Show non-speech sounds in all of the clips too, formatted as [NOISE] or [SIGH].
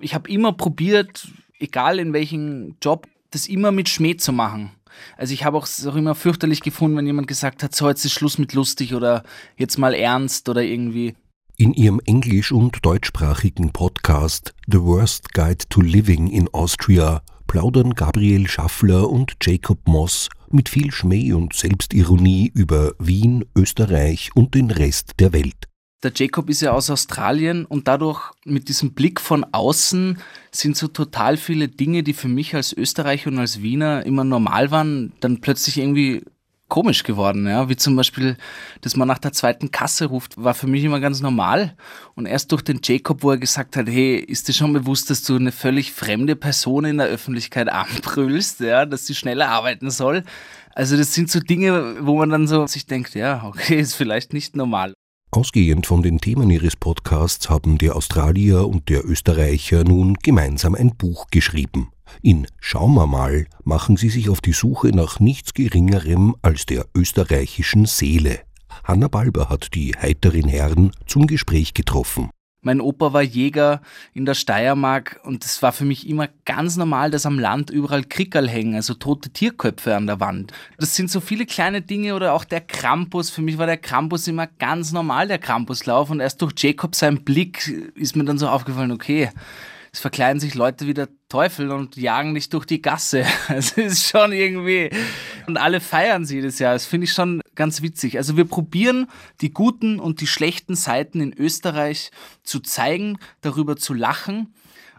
Ich habe immer probiert, egal in welchem Job, das immer mit Schmäh zu machen. Also ich habe auch, auch immer fürchterlich gefunden, wenn jemand gesagt hat, so jetzt ist Schluss mit lustig oder jetzt mal ernst oder irgendwie. In ihrem englisch- und deutschsprachigen Podcast The Worst Guide to Living in Austria plaudern Gabriel Schaffler und Jacob Moss mit viel Schmäh und Selbstironie über Wien, Österreich und den Rest der Welt. Der Jacob ist ja aus Australien und dadurch mit diesem Blick von außen sind so total viele Dinge, die für mich als Österreicher und als Wiener immer normal waren, dann plötzlich irgendwie komisch geworden, ja, wie zum Beispiel, dass man nach der zweiten Kasse ruft, war für mich immer ganz normal. Und erst durch den Jacob, wo er gesagt hat, hey, ist dir schon bewusst, dass du eine völlig fremde Person in der Öffentlichkeit anbrüllst, ja, dass sie schneller arbeiten soll, also das sind so Dinge, wo man dann so sich denkt, ja, okay, ist vielleicht nicht normal. Ausgehend von den Themen ihres Podcasts haben der Australier und der Österreicher nun gemeinsam ein Buch geschrieben. In Schauen wir mal machen sie sich auf die Suche nach nichts Geringerem als der österreichischen Seele. Hanna Balber hat die heiteren Herren zum Gespräch getroffen. Mein Opa war Jäger in der Steiermark und es war für mich immer ganz normal, dass am Land überall Krickerl hängen, also tote Tierköpfe an der Wand. Das sind so viele kleine Dinge oder auch der Krampus. Für mich war der Krampus immer ganz normal, der Krampuslauf und erst durch Jacob seinen Blick ist mir dann so aufgefallen, okay, es verkleiden sich Leute wie der Teufel und jagen nicht durch die Gasse. [LAUGHS] Es ist schon irgendwie. Und alle feiern sie das Jahr. Das finde ich schon ganz witzig. Also wir probieren die guten und die schlechten Seiten in Österreich zu zeigen, darüber zu lachen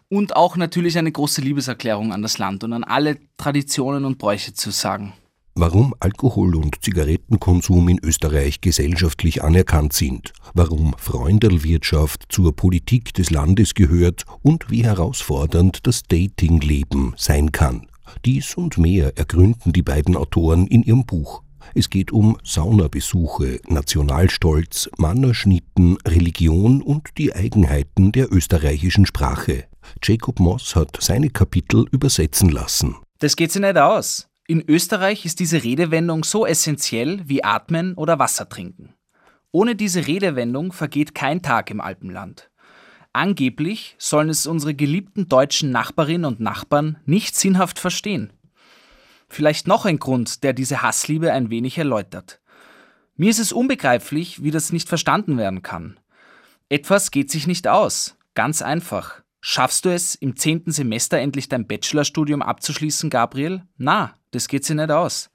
und auch natürlich eine große Liebeserklärung an das Land und an alle Traditionen und Bräuche zu sagen warum Alkohol- und Zigarettenkonsum in Österreich gesellschaftlich anerkannt sind, warum Freundelwirtschaft zur Politik des Landes gehört und wie herausfordernd das Datingleben sein kann. Dies und mehr ergründen die beiden Autoren in ihrem Buch. Es geht um Saunabesuche, Nationalstolz, Mannerschnitten, Religion und die Eigenheiten der österreichischen Sprache. Jacob Moss hat seine Kapitel übersetzen lassen. Das geht sich nicht aus. In Österreich ist diese Redewendung so essentiell wie Atmen oder Wasser trinken. Ohne diese Redewendung vergeht kein Tag im Alpenland. Angeblich sollen es unsere geliebten deutschen Nachbarinnen und Nachbarn nicht sinnhaft verstehen. Vielleicht noch ein Grund, der diese Hassliebe ein wenig erläutert. Mir ist es unbegreiflich, wie das nicht verstanden werden kann. Etwas geht sich nicht aus. Ganz einfach. Schaffst du es, im zehnten Semester endlich dein Bachelorstudium abzuschließen, Gabriel? Na, das geht sich nicht aus.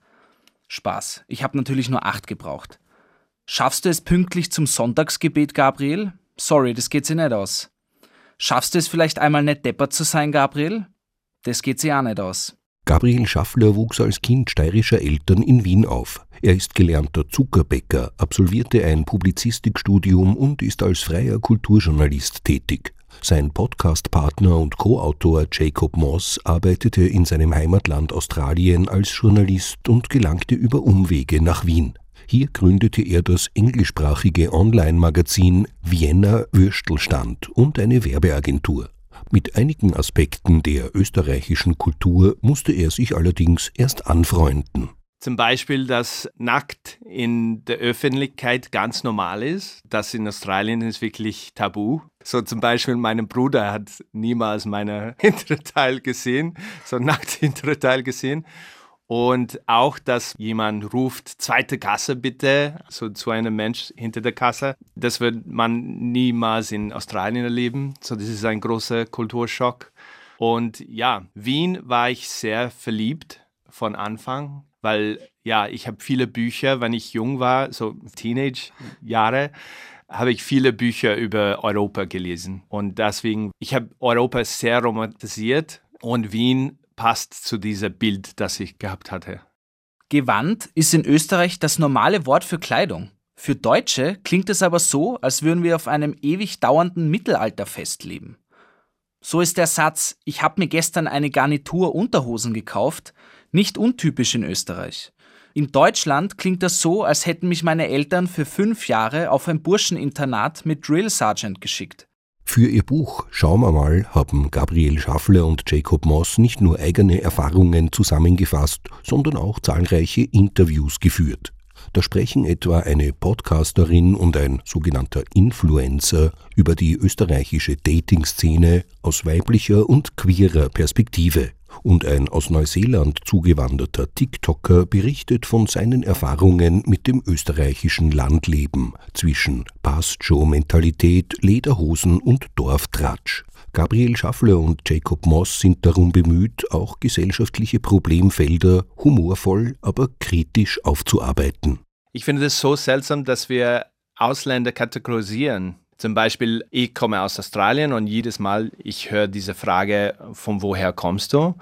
Spaß. Ich habe natürlich nur acht gebraucht. Schaffst du es pünktlich zum Sonntagsgebet, Gabriel? Sorry, das geht sich nicht aus. Schaffst du es vielleicht einmal nicht deppert zu sein, Gabriel? Das geht sich auch nicht aus. Gabriel Schaffler wuchs als Kind steirischer Eltern in Wien auf. Er ist gelernter Zuckerbäcker, absolvierte ein Publizistikstudium und ist als freier Kulturjournalist tätig. Sein Podcastpartner und Co-Autor Jacob Moss arbeitete in seinem Heimatland Australien als Journalist und gelangte über Umwege nach Wien. Hier gründete er das englischsprachige Online-Magazin Vienna Würstelstand und eine Werbeagentur. Mit einigen Aspekten der österreichischen Kultur musste er sich allerdings erst anfreunden. Zum Beispiel, dass nackt in der Öffentlichkeit ganz normal ist. Das in Australien ist wirklich tabu. So zum Beispiel mein Bruder hat niemals meine [LAUGHS] hintere Teil gesehen, so nackt hintere Teil gesehen. Und auch, dass jemand ruft, zweite Kasse bitte, so zu einem Mensch hinter der Kasse. Das wird man niemals in Australien erleben. So, das ist ein großer Kulturschock. Und ja, Wien war ich sehr verliebt von Anfang weil ja, ich habe viele Bücher, wenn ich jung war, so Teenage-Jahre, habe ich viele Bücher über Europa gelesen. Und deswegen, ich habe Europa sehr romantisiert und Wien passt zu diesem Bild, das ich gehabt hatte. Gewand ist in Österreich das normale Wort für Kleidung. Für Deutsche klingt es aber so, als würden wir auf einem ewig dauernden Mittelalterfest leben. So ist der Satz, ich habe mir gestern eine Garnitur Unterhosen gekauft, nicht untypisch in Österreich. In Deutschland klingt das so, als hätten mich meine Eltern für fünf Jahre auf ein Burscheninternat mit Drill Sergeant geschickt. Für ihr Buch Schauen wir mal haben Gabriel Schaffler und Jacob Moss nicht nur eigene Erfahrungen zusammengefasst, sondern auch zahlreiche Interviews geführt. Da sprechen etwa eine Podcasterin und ein sogenannter Influencer über die österreichische Dating-Szene aus weiblicher und queerer Perspektive. Und ein aus Neuseeland zugewanderter TikToker berichtet von seinen Erfahrungen mit dem österreichischen Landleben zwischen Past-Show-Mentalität, Lederhosen und Dorftratsch. Gabriel Schaffler und Jacob Moss sind darum bemüht, auch gesellschaftliche Problemfelder humorvoll, aber kritisch aufzuarbeiten. Ich finde es so seltsam, dass wir Ausländer kategorisieren. Zum Beispiel, ich komme aus Australien und jedes Mal, ich höre diese Frage, von woher kommst du?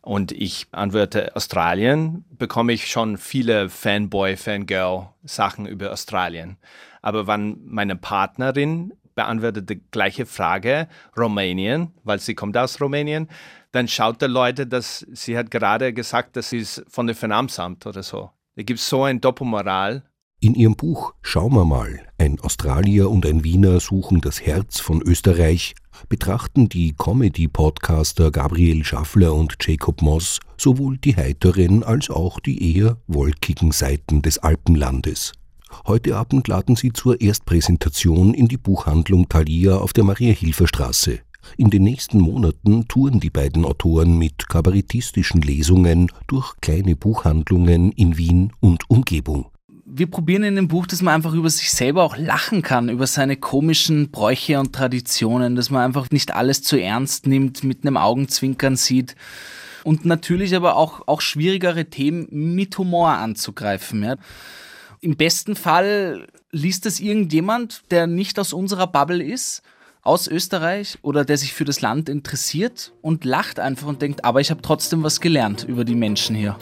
Und ich antworte Australien, bekomme ich schon viele Fanboy, Fangirl-Sachen über Australien. Aber wenn meine Partnerin beantwortet die gleiche Frage, Rumänien, weil sie kommt aus Rumänien, dann schaut der Leute, dass sie hat gerade gesagt, dass sie ist von der Finanzamt oder so. Da gibt es so ein Doppelmoral. In ihrem Buch Schauen wir mal, ein Australier und ein Wiener suchen das Herz von Österreich, betrachten die Comedy-Podcaster Gabriel Schaffler und Jacob Moss sowohl die heiteren als auch die eher wolkigen Seiten des Alpenlandes. Heute Abend laden sie zur Erstpräsentation in die Buchhandlung Thalia auf der Maria-Hilfer-Straße. In den nächsten Monaten touren die beiden Autoren mit kabarettistischen Lesungen durch kleine Buchhandlungen in Wien und Umgebung. Wir probieren in dem Buch, dass man einfach über sich selber auch lachen kann, über seine komischen Bräuche und Traditionen, dass man einfach nicht alles zu ernst nimmt, mit einem Augenzwinkern sieht und natürlich aber auch, auch schwierigere Themen mit Humor anzugreifen. Ja. Im besten Fall liest es irgendjemand, der nicht aus unserer Bubble ist, aus Österreich oder der sich für das Land interessiert und lacht einfach und denkt, aber ich habe trotzdem was gelernt über die Menschen hier.